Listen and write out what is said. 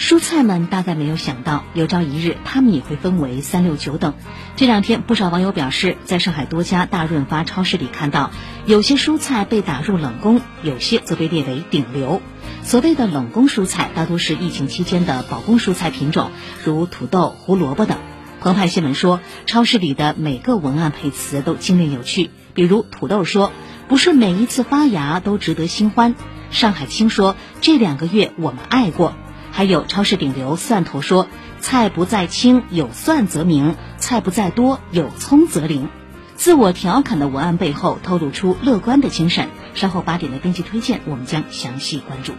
蔬菜们大概没有想到，有朝一日他们也会分为三六九等。这两天，不少网友表示，在上海多家大润发超市里看到，有些蔬菜被打入冷宫，有些则被列为顶流。所谓的冷宫蔬菜，大多是疫情期间的保供蔬菜品种，如土豆、胡萝卜等。澎湃新闻说，超市里的每个文案配词都精炼有趣，比如土豆说：“不是每一次发芽都值得新欢。”上海青说：“这两个月我们爱过。”还有超市顶流蒜头说：“菜不在青，有蒜则明；菜不在多，有葱则灵。”自我调侃的文案背后透露出乐观的精神。稍后八点的编辑推荐，我们将详细关注。